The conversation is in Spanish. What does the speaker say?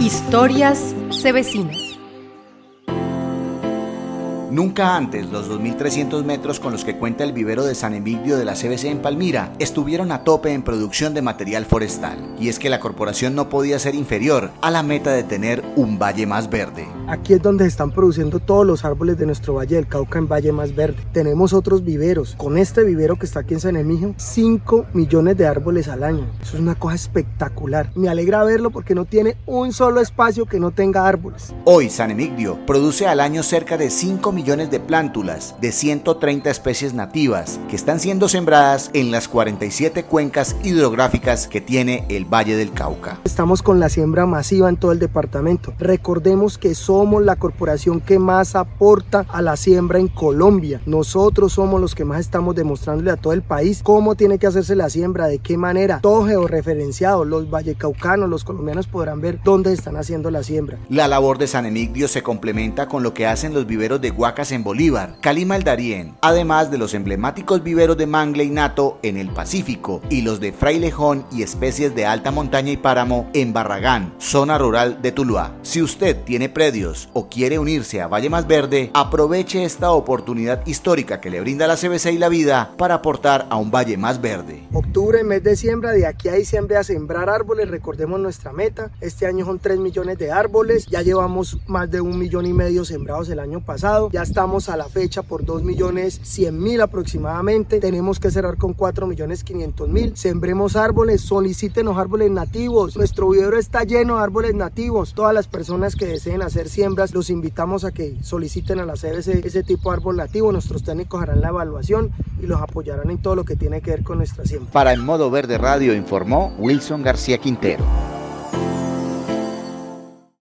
Historias Cebesinas. Nunca antes los 2.300 metros con los que cuenta el vivero de San Emigdio de la CBC en Palmira estuvieron a tope en producción de material forestal. Y es que la corporación no podía ser inferior a la meta de tener un valle más verde. Aquí es donde se están produciendo todos los árboles de nuestro valle del Cauca en Valle Más Verde. Tenemos otros viveros. Con este vivero que está aquí en San Emigdio, 5 millones de árboles al año. Eso es una cosa espectacular. Me alegra verlo porque no tiene un solo espacio que no tenga árboles. Hoy San Emigdio produce al año cerca de 5 millones de plántulas de 130 especies nativas que están siendo sembradas en las 47 cuencas hidrográficas que tiene el Valle del Cauca. Estamos con la siembra masiva en todo el departamento. Recordemos que somos la corporación que más aporta a la siembra en Colombia. Nosotros somos los que más estamos demostrándole a todo el país cómo tiene que hacerse la siembra, de qué manera. Todo georreferenciado. Los vallecaucanos, los colombianos podrán ver dónde están haciendo la siembra. La labor de San Emigdio se complementa con lo que hacen los viveros de Huaca en Bolívar, Calima el Darién, además de los emblemáticos viveros de mangle y nato en el Pacífico y los de frailejón y especies de alta montaña y páramo en Barragán, zona rural de Tuluá. Si usted tiene predios o quiere unirse a Valle Más Verde, aproveche esta oportunidad histórica que le brinda la CBC y la vida para aportar a un valle más verde. Octubre, mes de siembra, de aquí a diciembre a sembrar árboles, recordemos nuestra meta. Este año son 3 millones de árboles, ya llevamos más de un millón y medio sembrados el año pasado, ya estamos a la fecha por 2 millones 100 mil aproximadamente. Tenemos que cerrar con 4 millones 500 mil. Sembremos árboles, soliciten los árboles nativos. Nuestro vivero está lleno de árboles nativos. Todas las personas que deseen hacer siembras, los invitamos a que soliciten al hacer ese, ese tipo de árbol nativo. Nuestros técnicos harán la evaluación y los apoyarán en todo lo que tiene que ver con nuestra siembra. Para el Modo Verde Radio informó Wilson García Quintero.